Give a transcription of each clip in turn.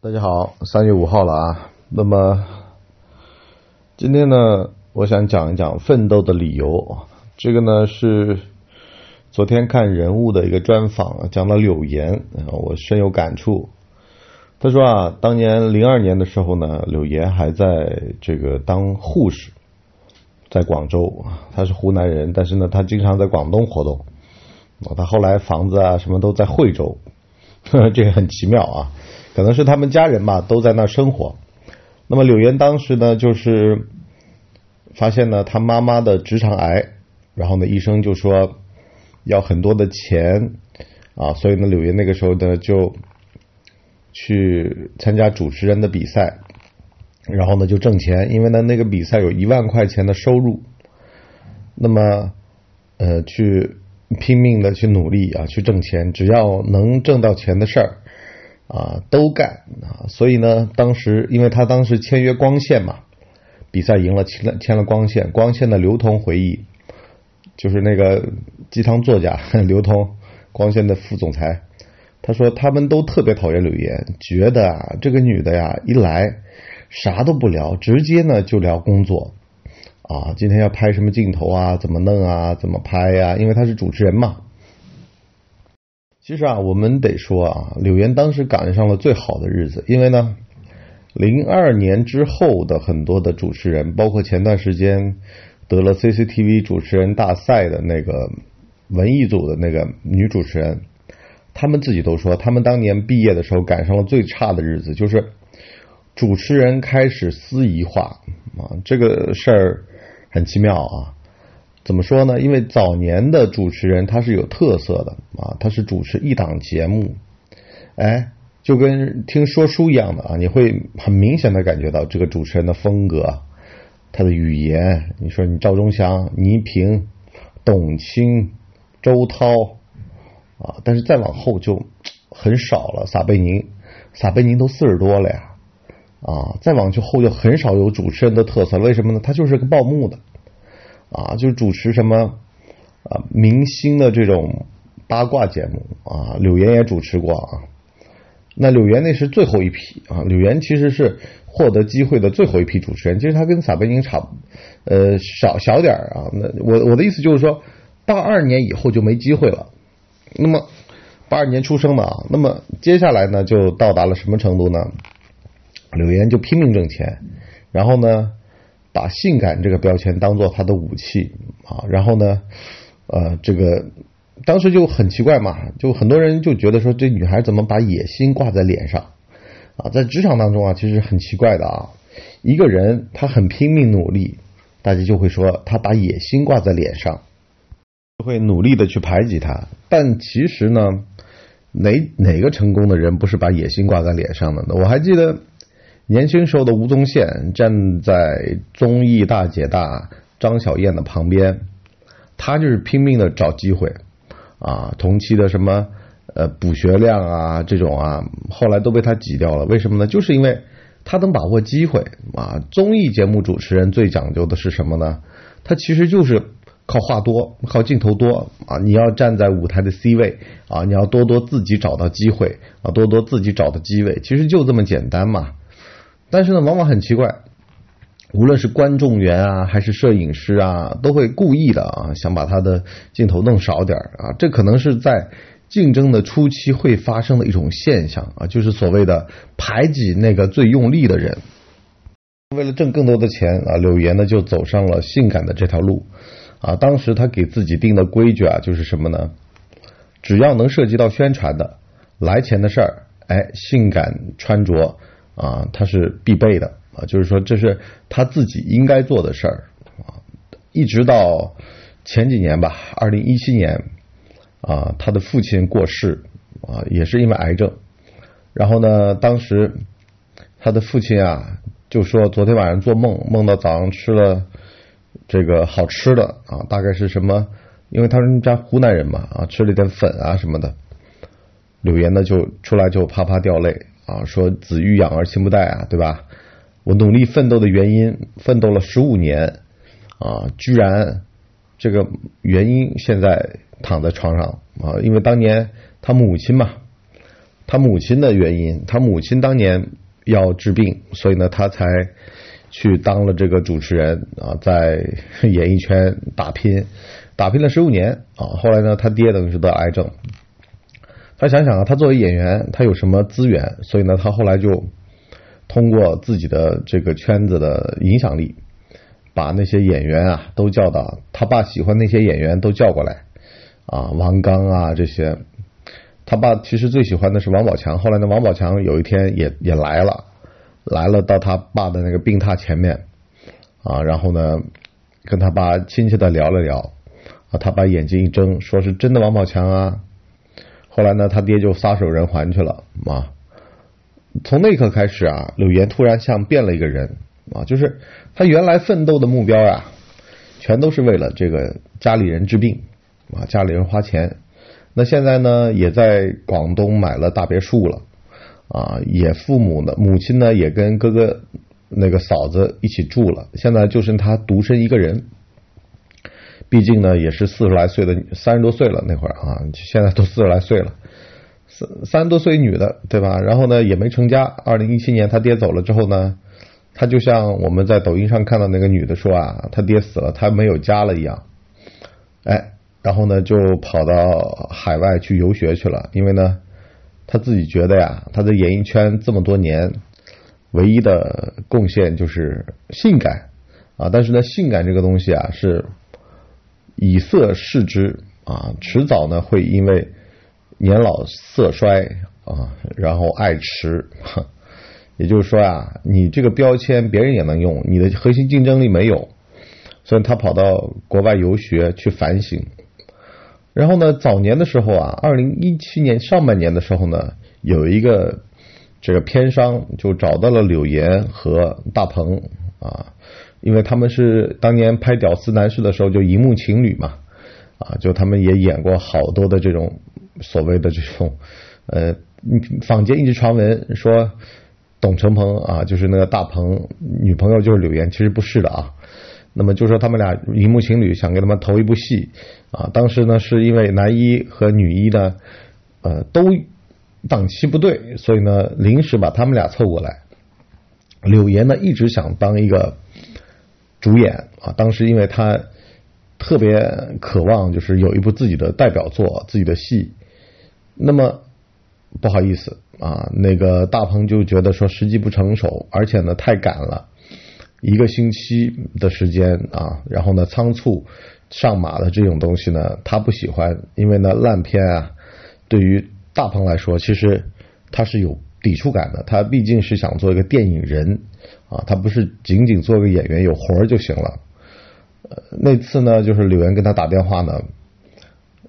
大家好，三月五号了啊。那么今天呢，我想讲一讲奋斗的理由。这个呢是昨天看人物的一个专访，讲到柳岩，我深有感触。他说啊，当年零二年的时候呢，柳岩还在这个当护士，在广州。他是湖南人，但是呢，他经常在广东活动。他后来房子啊什么都在惠州，呵 这个很奇妙啊。可能是他们家人吧，都在那生活。那么柳岩当时呢，就是发现呢，他妈妈的直肠癌，然后呢，医生就说要很多的钱啊，所以呢，柳岩那个时候呢，就去参加主持人的比赛，然后呢，就挣钱，因为呢，那个比赛有一万块钱的收入。那么，呃，去拼命的去努力啊，去挣钱，只要能挣到钱的事儿。啊，都干啊！所以呢，当时因为他当时签约光线嘛，比赛赢了，签了签了光线。光线的刘通回忆，就是那个鸡汤作家 刘通，光线的副总裁，他说他们都特别讨厌柳岩，觉得啊，这个女的呀，一来啥都不聊，直接呢就聊工作啊，今天要拍什么镜头啊，怎么弄啊，怎么拍呀？因为他是主持人嘛。其实啊，我们得说啊，柳岩当时赶上了最好的日子，因为呢，零二年之后的很多的主持人，包括前段时间得了 CCTV 主持人大赛的那个文艺组的那个女主持人，他们自己都说，他们当年毕业的时候赶上了最差的日子，就是主持人开始司仪化啊，这个事儿很奇妙啊。怎么说呢？因为早年的主持人他是有特色的啊，他是主持一档节目，哎，就跟听说书一样的啊，你会很明显的感觉到这个主持人的风格，他的语言。你说你赵忠祥、倪萍、董卿、周涛啊，但是再往后就很少了。撒贝宁，撒贝宁都四十多了呀，啊，再往去后就很少有主持人的特色。为什么呢？他就是个报幕的。啊，就主持什么啊明星的这种八卦节目啊，柳岩也主持过啊。那柳岩那是最后一批啊，柳岩其实是获得机会的最后一批主持人。其实他跟撒贝宁差呃少小点啊。那我我的意思就是说，八二年以后就没机会了。那么八二年出生的啊，那么接下来呢就到达了什么程度呢？柳岩就拼命挣钱，然后呢？把性感这个标签当做他的武器啊，然后呢，呃，这个当时就很奇怪嘛，就很多人就觉得说这女孩怎么把野心挂在脸上啊？在职场当中啊，其实很奇怪的啊，一个人他很拼命努力，大家就会说他把野心挂在脸上，就会努力的去排挤他。但其实呢，哪哪个成功的人不是把野心挂在脸上的呢？我还记得。年轻时候的吴宗宪站在综艺大姐大张小燕的旁边，他就是拼命的找机会啊，同期的什么呃补学亮啊这种啊，后来都被他挤掉了。为什么呢？就是因为他能把握机会啊。综艺节目主持人最讲究的是什么呢？他其实就是靠话多，靠镜头多啊。你要站在舞台的 C 位啊，你要多多自己找到机会啊，多多自己找到机位，其实就这么简单嘛。但是呢，往往很奇怪，无论是观众员啊，还是摄影师啊，都会故意的啊，想把他的镜头弄少点啊。这可能是在竞争的初期会发生的一种现象啊，就是所谓的排挤那个最用力的人。为了挣更多的钱啊，柳岩呢就走上了性感的这条路啊。当时他给自己定的规矩啊，就是什么呢？只要能涉及到宣传的、来钱的事儿，哎，性感穿着。啊，他是必备的啊，就是说这是他自己应该做的事儿啊。一直到前几年吧，二零一七年啊，他的父亲过世啊，也是因为癌症。然后呢，当时他的父亲啊就说，昨天晚上做梦，梦到早上吃了这个好吃的啊，大概是什么？因为他们家湖南人嘛啊，吃了点粉啊什么的。柳岩呢就出来就啪啪掉泪。啊，说子欲养而亲不待啊，对吧？我努力奋斗的原因，奋斗了十五年啊，居然这个原因现在躺在床上啊，因为当年他母亲嘛，他母亲的原因，他母亲当年要治病，所以呢，他才去当了这个主持人啊，在演艺圈打拼，打拼了十五年啊。后来呢，他爹等于是得癌症，他想想啊，他作为演员，他有什么资源？所以呢，他后来就通过自己的这个圈子的影响力，把那些演员啊都叫到他爸喜欢那些演员都叫过来啊，王刚啊这些。他爸其实最喜欢的是王宝强，后来呢，王宝强有一天也也来了，来了到他爸的那个病榻前面啊，然后呢，跟他爸亲切的聊了聊啊，他把眼睛一睁，说是真的王宝强啊。后来呢，他爹就撒手人寰去了啊。从那一刻开始啊，柳岩突然像变了一个人啊，就是他原来奋斗的目标啊，全都是为了这个家里人治病啊，家里人花钱。那现在呢，也在广东买了大别墅了，啊，也父母呢，母亲呢也跟哥哥那个嫂子一起住了，现在就剩他独身一个人。毕竟呢，也是四十来岁的，三十多岁了那会儿啊，现在都四十来岁了，三三十多岁女的，对吧？然后呢，也没成家。二零一七年他爹走了之后呢，他就像我们在抖音上看到那个女的说啊，他爹死了，他没有家了一样，哎。然后呢，就跑到海外去游学去了。因为呢，他自己觉得呀，他在演艺圈这么多年，唯一的贡献就是性感啊。但是呢，性感这个东西啊，是以色视之啊，迟早呢会因为年老色衰啊，然后爱吃。也就是说啊，你这个标签别人也能用，你的核心竞争力没有。所以他跑到国外游学去反省。然后呢，早年的时候啊，二零一七年上半年的时候呢，有一个这个片商就找到了柳岩和大鹏啊，因为他们是当年拍《屌丝男士》的时候就荧幕情侣嘛，啊，就他们也演过好多的这种所谓的这种 呃，坊间一直传闻说董成鹏啊，就是那个大鹏女朋友就是柳岩，其实不是的啊。那么就说他们俩荧幕情侣，想给他们投一部戏啊。当时呢，是因为男一和女一呢，呃，都档期不对，所以呢，临时把他们俩凑过来。柳岩呢，一直想当一个主演啊。当时因为他特别渴望，就是有一部自己的代表作、自己的戏。那么不好意思啊，那个大鹏就觉得说时机不成熟，而且呢太赶了。一个星期的时间啊，然后呢，仓促上马的这种东西呢，他不喜欢，因为呢，烂片啊，对于大鹏来说，其实他是有抵触感的。他毕竟是想做一个电影人啊，他不是仅仅做个演员有活儿就行了。呃，那次呢，就是柳岩跟他打电话呢，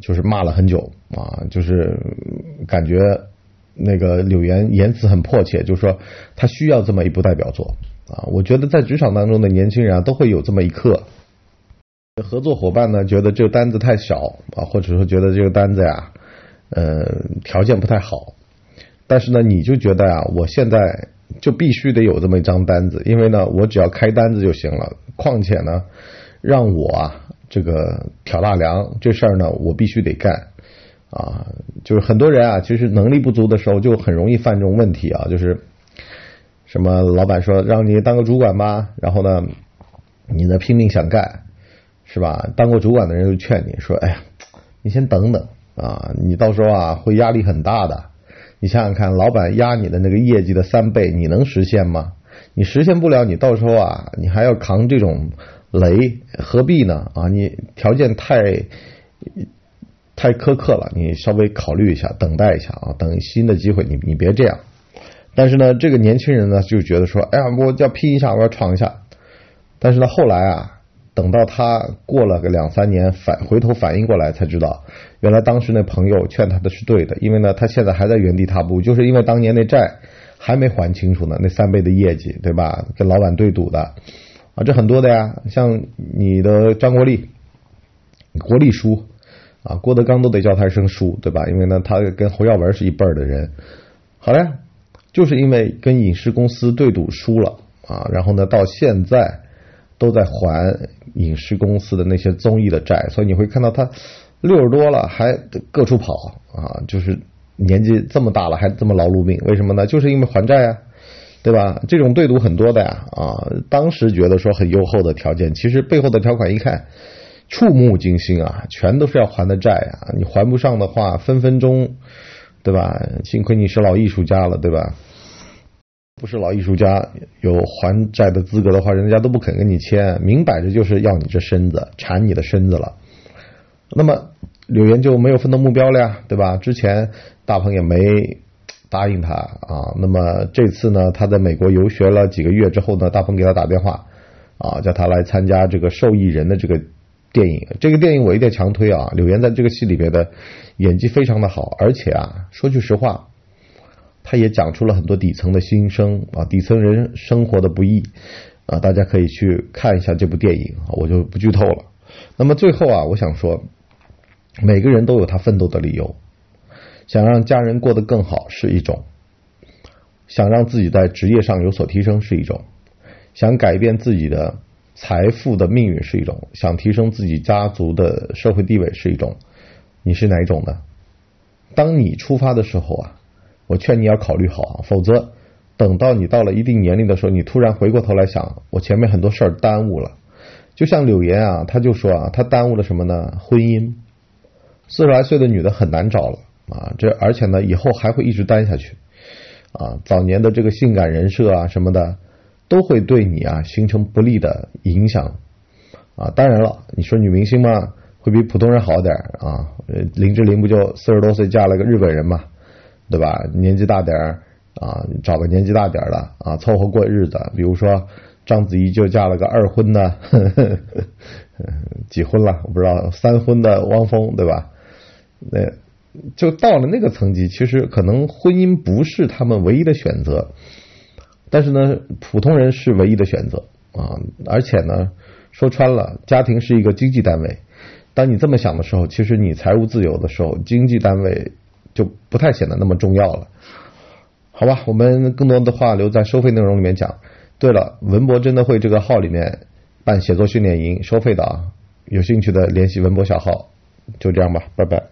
就是骂了很久啊，就是感觉那个柳岩言辞很迫切，就是说他需要这么一部代表作。啊，我觉得在职场当中的年轻人啊，都会有这么一刻。合作伙伴呢，觉得这个单子太小啊，或者说觉得这个单子呀，呃，条件不太好。但是呢，你就觉得啊，我现在就必须得有这么一张单子，因为呢，我只要开单子就行了。况且呢，让我啊，这个挑大梁这事儿呢，我必须得干啊。就是很多人啊，其实能力不足的时候，就很容易犯这种问题啊，就是。什么老板说让你当个主管吧，然后呢，你呢拼命想干，是吧？当过主管的人就劝你说：“哎呀，你先等等啊，你到时候啊会压力很大的。你想想看，老板压你的那个业绩的三倍，你能实现吗？你实现不了，你到时候啊，你还要扛这种雷，何必呢？啊，你条件太太苛刻了，你稍微考虑一下，等待一下啊，等新的机会，你你别这样。”但是呢，这个年轻人呢就觉得说，哎呀，我要拼一下，我要闯一下。但是呢，后来啊，等到他过了个两三年，反回头反应过来，才知道，原来当时那朋友劝他的是对的。因为呢，他现在还在原地踏步，就是因为当年那债还没还清楚呢，那三倍的业绩，对吧？跟老板对赌的啊，这很多的呀。像你的张国立，国立叔啊，郭德纲都得叫他一声叔，对吧？因为呢，他跟侯耀文是一辈儿的人。好嘞。就是因为跟影视公司对赌输了啊，然后呢，到现在都在还影视公司的那些综艺的债，所以你会看到他六十多了还各处跑啊，就是年纪这么大了还这么劳碌命，为什么呢？就是因为还债啊，对吧？这种对赌很多的呀啊！当时觉得说很优厚的条件，其实背后的条款一看，触目惊心啊，全都是要还的债啊！你还不上的话，分分钟，对吧？幸亏你是老艺术家了，对吧？不是老艺术家有还债的资格的话，人家都不肯跟你签，明摆着就是要你这身子，缠你的身子了。那么柳岩就没有奋斗目标了呀，对吧？之前大鹏也没答应他啊。那么这次呢，他在美国游学了几个月之后呢，大鹏给他打电话啊，叫他来参加这个受益人的这个电影。这个电影我一定强推啊，柳岩在这个戏里边的演技非常的好，而且啊，说句实话。他也讲出了很多底层的心声啊，底层人生活的不易啊，大家可以去看一下这部电影啊，我就不剧透了。那么最后啊，我想说，每个人都有他奋斗的理由，想让家人过得更好是一种，想让自己在职业上有所提升是一种，想改变自己的财富的命运是一种，想提升自己家族的社会地位是一种，你是哪一种呢？当你出发的时候啊。我劝你要考虑好啊，否则等到你到了一定年龄的时候，你突然回过头来想，我前面很多事儿耽误了。就像柳岩啊，他就说啊，他耽误了什么呢？婚姻。四十来岁的女的很难找了啊，这而且呢，以后还会一直单下去啊。早年的这个性感人设啊什么的，都会对你啊形成不利的影响啊。当然了，你说女明星嘛，会比普通人好点啊。林志玲不就四十多岁嫁了个日本人嘛？对吧？年纪大点儿啊，找个年纪大点儿的啊，凑合过日子。比如说章子怡就嫁了个二婚的，几婚了？我不知道，三婚的汪峰，对吧？那就到了那个层级，其实可能婚姻不是他们唯一的选择，但是呢，普通人是唯一的选择啊。而且呢，说穿了，家庭是一个经济单位。当你这么想的时候，其实你财务自由的时候，经济单位。就不太显得那么重要了，好吧？我们更多的话留在收费内容里面讲。对了，文博真的会这个号里面办写作训练营，收费的啊，有兴趣的联系文博小号。就这样吧，拜拜。